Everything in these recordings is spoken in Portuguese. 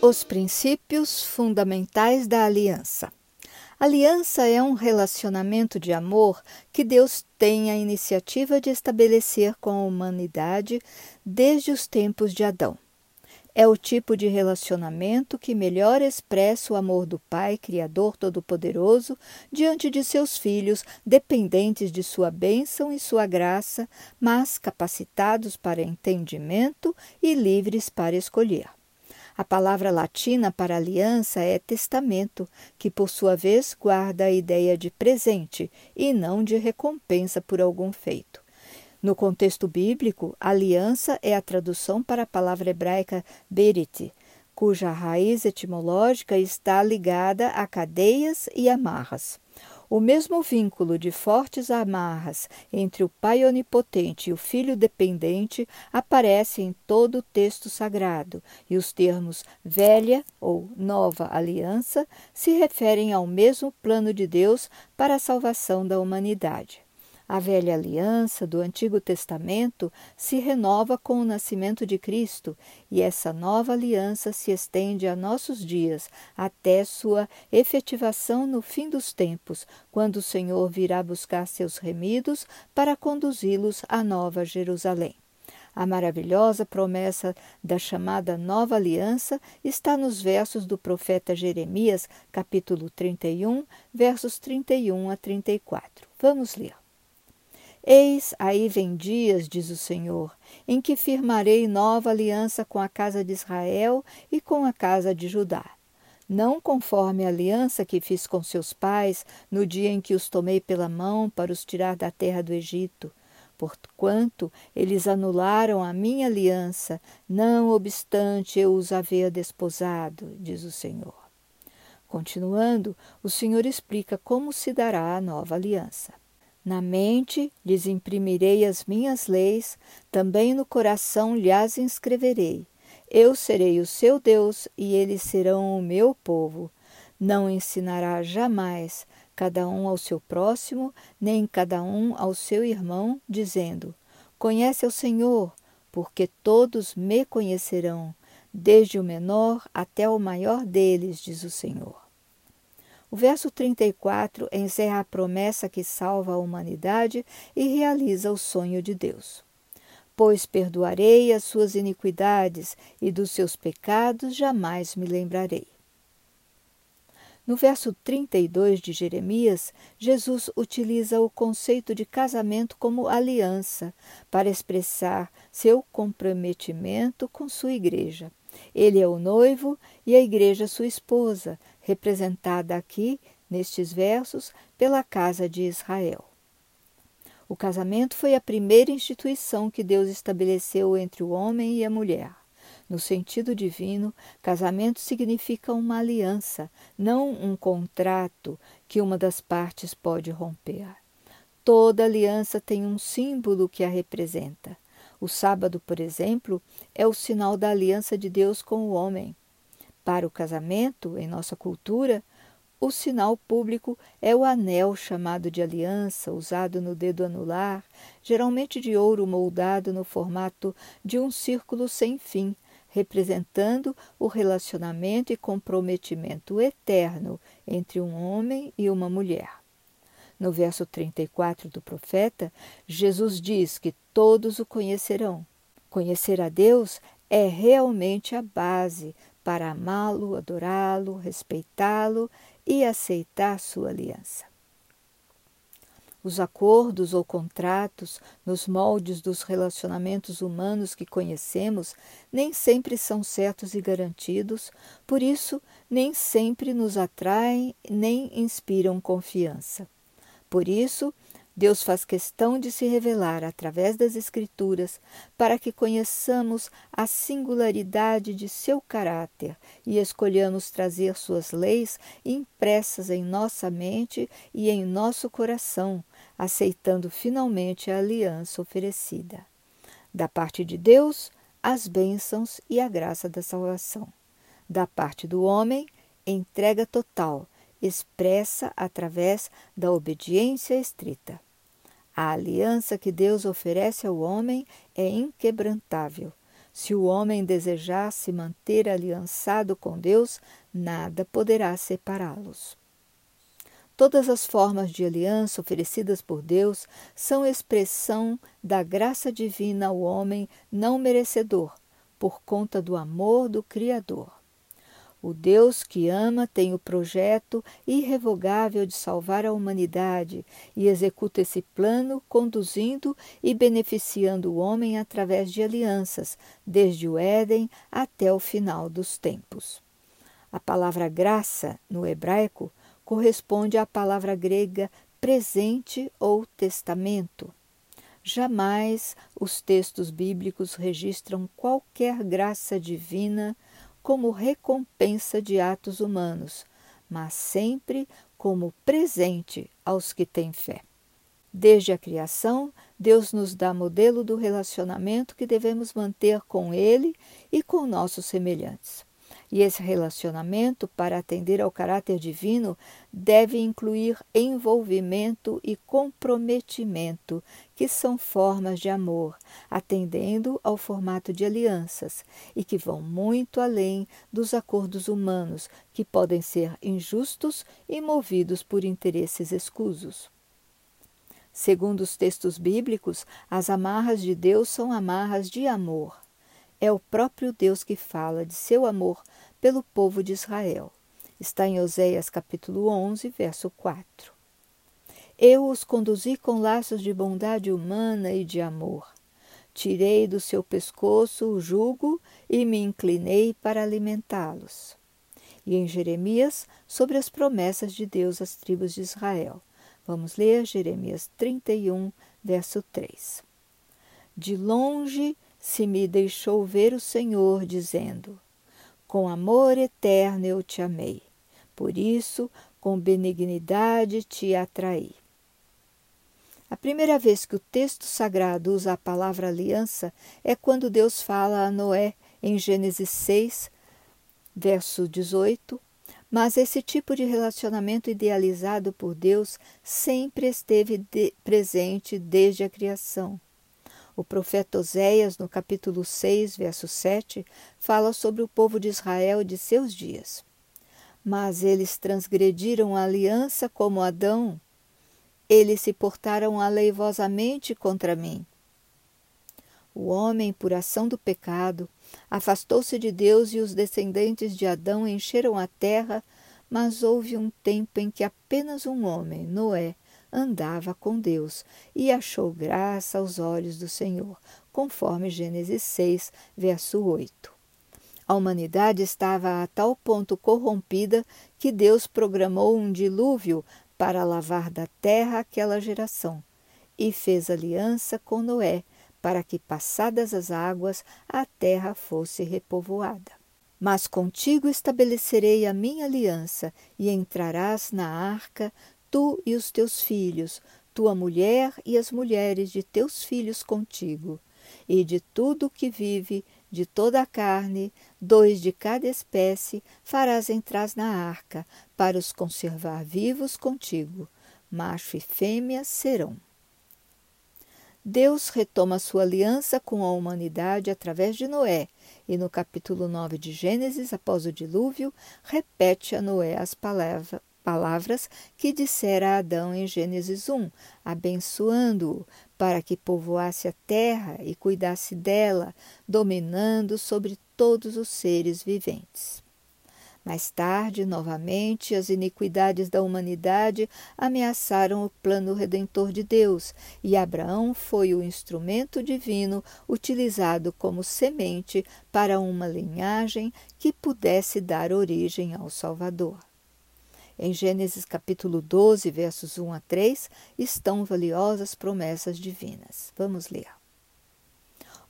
Os princípios fundamentais da aliança. Aliança é um relacionamento de amor que Deus tem a iniciativa de estabelecer com a humanidade desde os tempos de Adão. É o tipo de relacionamento que melhor expressa o amor do Pai, Criador Todo-Poderoso, diante de seus filhos, dependentes de sua bênção e sua graça, mas capacitados para entendimento e livres para escolher. A palavra latina para aliança é testamento, que por sua vez guarda a ideia de presente e não de recompensa por algum feito. No contexto bíblico, aliança é a tradução para a palavra hebraica berit, cuja raiz etimológica está ligada a cadeias e amarras. O mesmo vínculo de fortes amarras entre o Pai onipotente e o Filho dependente aparece em todo o texto sagrado, e os termos velha ou nova aliança se referem ao mesmo plano de Deus para a salvação da humanidade. A velha aliança do Antigo Testamento se renova com o nascimento de Cristo, e essa nova aliança se estende a nossos dias, até sua efetivação no fim dos tempos, quando o Senhor virá buscar seus remidos para conduzi-los à Nova Jerusalém. A maravilhosa promessa da chamada Nova Aliança está nos versos do profeta Jeremias, capítulo 31, versos 31 a 34. Vamos ler. Eis aí vem dias, diz o Senhor, em que firmarei nova aliança com a casa de Israel e com a casa de Judá. Não conforme a aliança que fiz com seus pais no dia em que os tomei pela mão para os tirar da terra do Egito, porquanto eles anularam a minha aliança, não obstante eu os haver desposado, diz o Senhor. Continuando, o Senhor explica como se dará a nova aliança. Na mente lhes imprimirei as minhas leis, também no coração lhes inscreverei. Eu serei o seu Deus e eles serão o meu povo. Não ensinará jamais cada um ao seu próximo, nem cada um ao seu irmão, dizendo: Conhece o Senhor, porque todos me conhecerão, desde o menor até o maior deles, diz o Senhor. O verso 34 encerra a promessa que salva a humanidade e realiza o sonho de Deus. Pois perdoarei as suas iniquidades e dos seus pecados jamais me lembrarei. No verso 32 de Jeremias, Jesus utiliza o conceito de casamento como aliança para expressar seu comprometimento com sua igreja. Ele é o noivo e a igreja sua esposa, representada aqui, nestes versos, pela casa de Israel. O casamento foi a primeira instituição que Deus estabeleceu entre o homem e a mulher. No sentido divino, casamento significa uma aliança, não um contrato que uma das partes pode romper. Toda aliança tem um símbolo que a representa. O sábado, por exemplo, é o sinal da aliança de Deus com o homem. Para o casamento, em nossa cultura, o sinal público é o anel chamado de aliança, usado no dedo anular, geralmente de ouro moldado no formato de um círculo sem fim, representando o relacionamento e comprometimento eterno entre um homem e uma mulher. No verso 34 do profeta, Jesus diz que todos o conhecerão. Conhecer a Deus é realmente a base para amá-lo, adorá-lo, respeitá-lo e aceitar sua aliança. Os acordos ou contratos, nos moldes dos relacionamentos humanos que conhecemos, nem sempre são certos e garantidos, por isso, nem sempre nos atraem nem inspiram confiança. Por isso, Deus faz questão de se revelar através das Escrituras para que conheçamos a singularidade de seu caráter e escolhamos trazer suas leis impressas em nossa mente e em nosso coração, aceitando finalmente a aliança oferecida. Da parte de Deus, as bênçãos e a graça da salvação. Da parte do homem, entrega total expressa através da obediência estrita. A aliança que Deus oferece ao homem é inquebrantável. Se o homem desejar se manter aliançado com Deus, nada poderá separá-los. Todas as formas de aliança oferecidas por Deus são expressão da graça divina ao homem não merecedor, por conta do amor do Criador. O Deus que ama tem o projeto irrevogável de salvar a humanidade e executa esse plano conduzindo e beneficiando o homem através de alianças, desde o Éden até o final dos tempos. A palavra graça, no hebraico, corresponde à palavra grega presente ou testamento. Jamais os textos bíblicos registram qualquer graça divina como recompensa de atos humanos, mas sempre como presente aos que têm fé. Desde a criação, Deus nos dá modelo do relacionamento que devemos manter com Ele e com nossos semelhantes. E esse relacionamento, para atender ao caráter divino, deve incluir envolvimento e comprometimento, que são formas de amor, atendendo ao formato de alianças e que vão muito além dos acordos humanos, que podem ser injustos e movidos por interesses escusos. Segundo os textos bíblicos, as amarras de Deus são amarras de amor. É o próprio Deus que fala de seu amor pelo povo de Israel. Está em Oséias capítulo 11, verso 4. Eu os conduzi com laços de bondade humana e de amor. Tirei do seu pescoço o jugo e me inclinei para alimentá-los. E em Jeremias, sobre as promessas de Deus às tribos de Israel. Vamos ler Jeremias 31, verso 3. De longe se me deixou ver o Senhor, dizendo: Com amor eterno eu te amei, por isso com benignidade te atraí. A primeira vez que o texto sagrado usa a palavra aliança é quando Deus fala a Noé em Gênesis 6, verso 18. Mas esse tipo de relacionamento idealizado por Deus sempre esteve de presente desde a criação. O profeta Oséias, no capítulo 6, verso 7, fala sobre o povo de Israel de seus dias. Mas eles transgrediram a aliança como Adão. Eles se portaram aleivosamente contra mim. O homem, por ação do pecado, afastou-se de Deus e os descendentes de Adão encheram a terra, mas houve um tempo em que apenas um homem, Noé, andava com Deus e achou graça aos olhos do Senhor, conforme Gênesis 6, verso 8. A humanidade estava a tal ponto corrompida que Deus programou um dilúvio para lavar da terra aquela geração e fez aliança com Noé para que, passadas as águas, a terra fosse repovoada. Mas contigo estabelecerei a minha aliança, e entrarás na arca, tu e os teus filhos, tua mulher e as mulheres de teus filhos contigo, e de tudo que vive, de toda a carne, dois de cada espécie, farás entrar na arca, para os conservar vivos contigo. Macho e fêmea serão. Deus retoma sua aliança com a humanidade através de Noé, e no capítulo 9 de Gênesis, após o dilúvio, repete a Noé as palavras, palavras que dissera a Adão em Gênesis 1, abençoando-o para que povoasse a terra e cuidasse dela, dominando sobre todos os seres viventes. Mais tarde, novamente, as iniquidades da humanidade ameaçaram o plano redentor de Deus, e Abraão foi o instrumento divino utilizado como semente para uma linhagem que pudesse dar origem ao Salvador. Em Gênesis capítulo 12, versos 1 a 3, estão valiosas promessas divinas. Vamos ler.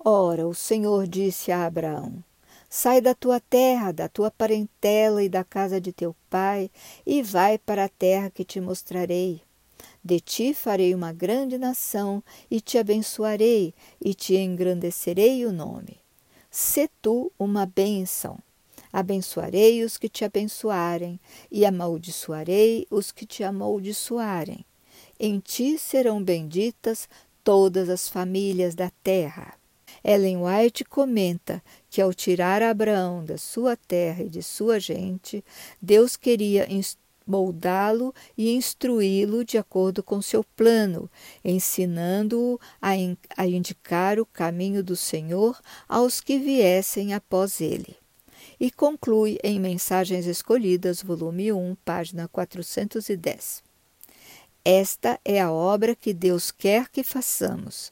Ora, o Senhor disse a Abraão: Sai da tua terra, da tua parentela e da casa de teu pai, e vai para a terra que te mostrarei. De ti farei uma grande nação, e te abençoarei, e te engrandecerei o nome. Se tu uma bênção Abençoarei os que te abençoarem, e amaldiçoarei os que te amaldiçoarem. Em ti serão benditas todas as famílias da terra. Ellen White comenta que ao tirar Abraão da sua terra e de sua gente, Deus queria moldá-lo e instruí-lo de acordo com seu plano, ensinando-o a, in a indicar o caminho do Senhor aos que viessem após ele. E conclui em Mensagens Escolhidas, volume 1, página 410. Esta é a obra que Deus quer que façamos.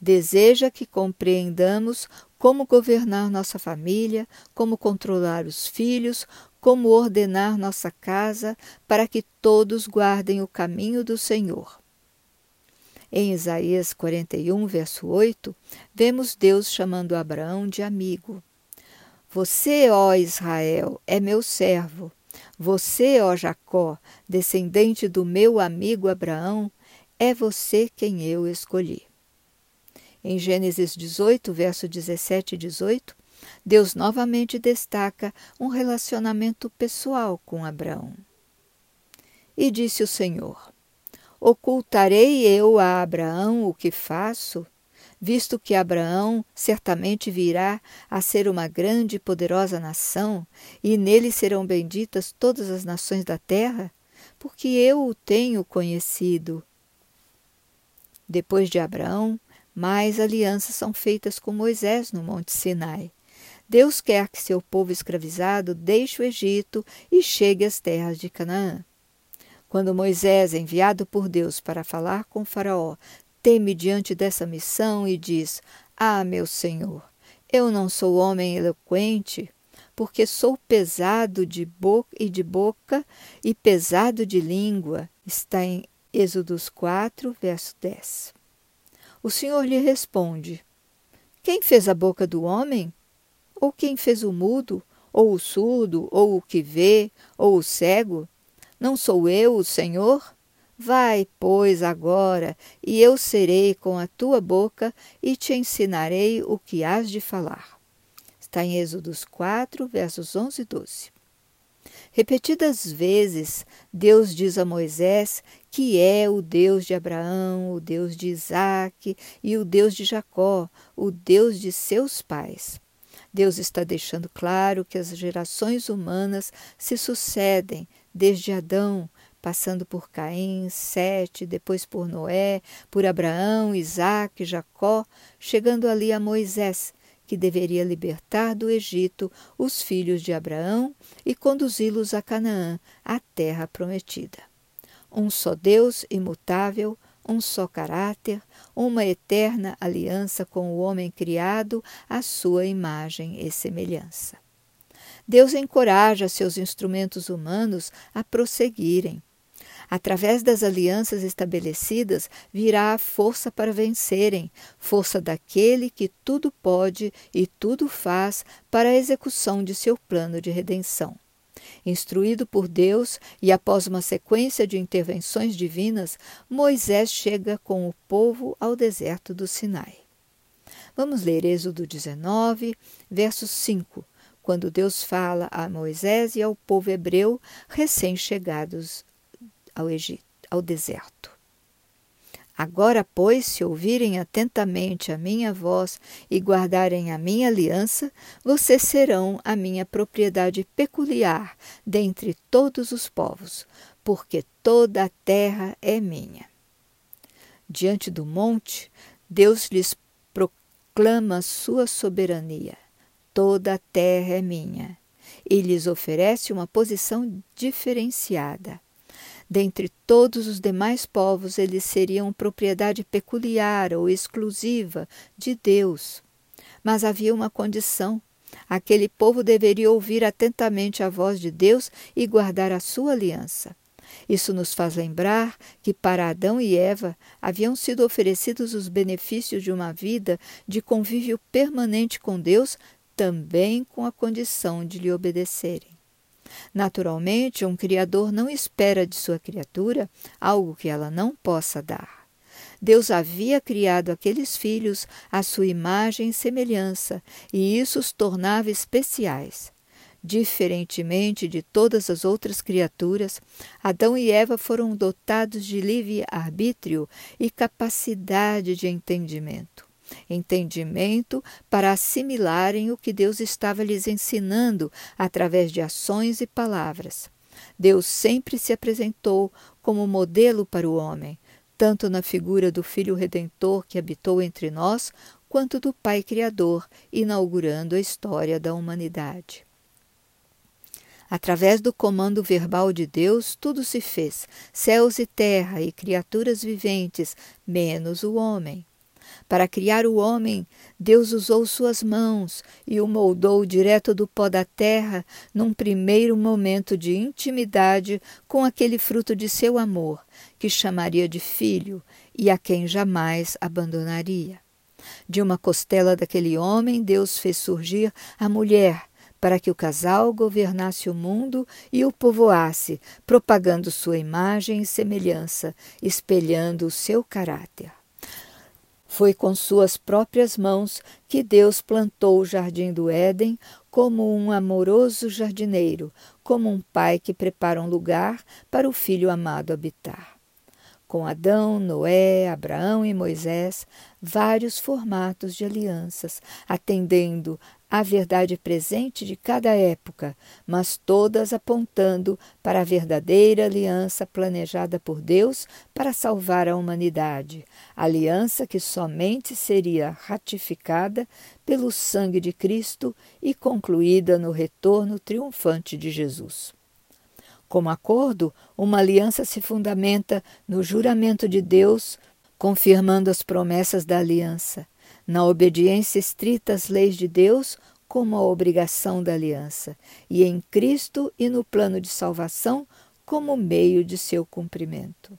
Deseja que compreendamos como governar nossa família, como controlar os filhos, como ordenar nossa casa para que todos guardem o caminho do Senhor. Em Isaías 41, verso 8, vemos Deus chamando Abraão de amigo. Você, ó Israel, é meu servo. Você, ó Jacó, descendente do meu amigo Abraão, é você quem eu escolhi. Em Gênesis 18, verso 17 e 18, Deus novamente destaca um relacionamento pessoal com Abraão. E disse o Senhor: Ocultarei eu a Abraão o que faço, visto que Abraão certamente virá a ser uma grande e poderosa nação, e nele serão benditas todas as nações da terra, porque eu o tenho conhecido. Depois de Abraão, mais alianças são feitas com Moisés no Monte Sinai. Deus quer que seu povo escravizado deixe o Egito e chegue às terras de Canaã. Quando Moisés, enviado por Deus para falar com Faraó, teme diante dessa missão e diz: Ah, meu senhor, eu não sou homem eloquente, porque sou pesado de boca e de boca e pesado de língua. Está em Êxodos 4, verso 10. O Senhor lhe responde: Quem fez a boca do homem? Ou quem fez o mudo, ou o surdo, ou o que vê, ou o cego? Não sou eu o Senhor? Vai, pois, agora, e eu serei com a tua boca e te ensinarei o que hás de falar. Está em Êxodos 4, versos 11 e 12. Repetidas vezes, Deus diz a Moisés que é o Deus de Abraão, o Deus de Isaque e o Deus de Jacó, o Deus de seus pais. Deus está deixando claro que as gerações humanas se sucedem desde Adão, passando por Caim, Sete, depois por Noé, por Abraão, Isaque, Jacó, chegando ali a Moisés, que deveria libertar do Egito os filhos de Abraão e conduzi-los a Canaã, a terra prometida. Um só Deus imutável, um só caráter, uma eterna aliança com o homem criado à sua imagem e semelhança. Deus encoraja seus instrumentos humanos a prosseguirem. Através das alianças estabelecidas virá a força para vencerem, força daquele que tudo pode e tudo faz para a execução de seu plano de redenção. Instruído por Deus e após uma sequência de intervenções divinas, Moisés chega com o povo ao deserto do Sinai. Vamos ler Êxodo 19, verso 5, quando Deus fala a Moisés e ao povo hebreu recém-chegados ao Egito, ao deserto. Agora, pois, se ouvirem atentamente a minha voz e guardarem a minha aliança, vocês serão a minha propriedade peculiar dentre todos os povos, porque toda a terra é minha. Diante do monte, Deus lhes proclama sua soberania. Toda a terra é minha. E lhes oferece uma posição diferenciada. Dentre todos os demais povos, eles seriam propriedade peculiar ou exclusiva de Deus. Mas havia uma condição. Aquele povo deveria ouvir atentamente a voz de Deus e guardar a sua aliança. Isso nos faz lembrar que para Adão e Eva haviam sido oferecidos os benefícios de uma vida de convívio permanente com Deus, também com a condição de lhe obedecerem. Naturalmente, um Criador não espera de sua criatura algo que ela não possa dar. Deus havia criado aqueles filhos à sua imagem e semelhança, e isso os tornava especiais. Diferentemente de todas as outras criaturas, Adão e Eva foram dotados de livre-arbítrio e capacidade de entendimento. Entendimento para assimilarem o que Deus estava lhes ensinando através de ações e palavras. Deus sempre se apresentou como modelo para o homem, tanto na figura do Filho Redentor que habitou entre nós, quanto do Pai Criador, inaugurando a história da humanidade. Através do comando verbal de Deus, tudo se fez, céus e terra e criaturas viventes, menos o homem. Para criar o homem, Deus usou suas mãos e o moldou direto do pó da terra num primeiro momento de intimidade com aquele fruto de seu amor, que chamaria de filho e a quem jamais abandonaria. De uma costela daquele homem, Deus fez surgir a mulher, para que o casal governasse o mundo e o povoasse, propagando sua imagem e semelhança, espelhando o seu caráter. Foi com suas próprias mãos que Deus plantou o jardim do Éden como um amoroso jardineiro, como um pai que prepara um lugar para o filho amado habitar. Com Adão, Noé, Abraão e Moisés, vários formatos de alianças, atendendo à verdade presente de cada época, mas todas apontando para a verdadeira aliança planejada por Deus para salvar a humanidade, aliança que somente seria ratificada pelo sangue de Cristo e concluída no retorno triunfante de Jesus. Como acordo, uma aliança se fundamenta no juramento de Deus, confirmando as promessas da aliança, na obediência estrita às leis de Deus, como a obrigação da aliança, e em Cristo e no plano de salvação, como meio de seu cumprimento.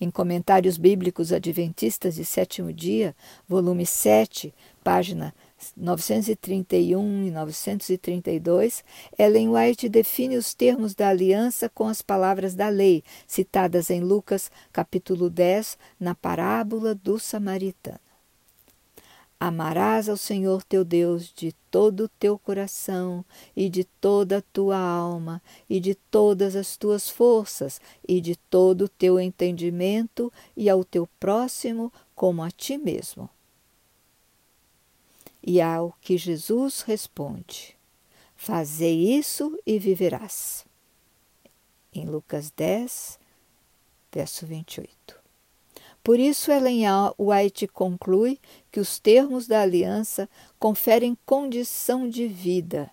Em Comentários Bíblicos Adventistas de Sétimo Dia, volume 7, página 931 e 932, Ellen White define os termos da aliança com as palavras da lei, citadas em Lucas capítulo 10, na parábola do samaritano. Amarás ao Senhor teu Deus de todo o teu coração, e de toda a tua alma, e de todas as tuas forças, e de todo o teu entendimento, e ao teu próximo como a ti mesmo. E ao que Jesus responde: Fazei isso e viverás. Em Lucas 10, verso 28. Por isso, Ellen White conclui que os termos da aliança conferem condição de vida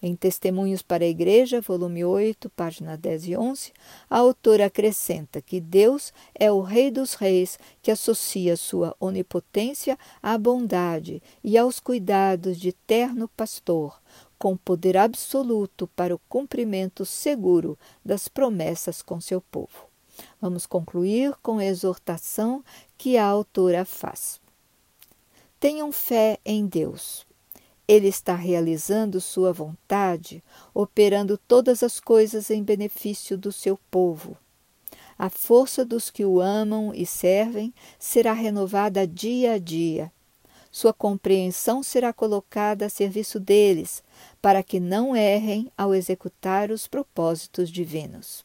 em Testemunhos para a Igreja, volume 8, página 10 e 11, a autora acrescenta que Deus é o Rei dos Reis que associa sua onipotência à bondade e aos cuidados de terno pastor, com poder absoluto para o cumprimento seguro das promessas com seu povo. Vamos concluir com a exortação que a autora faz. Tenham fé em Deus ele está realizando sua vontade, operando todas as coisas em benefício do seu povo. A força dos que o amam e servem será renovada dia a dia. Sua compreensão será colocada a serviço deles, para que não errem ao executar os propósitos divinos.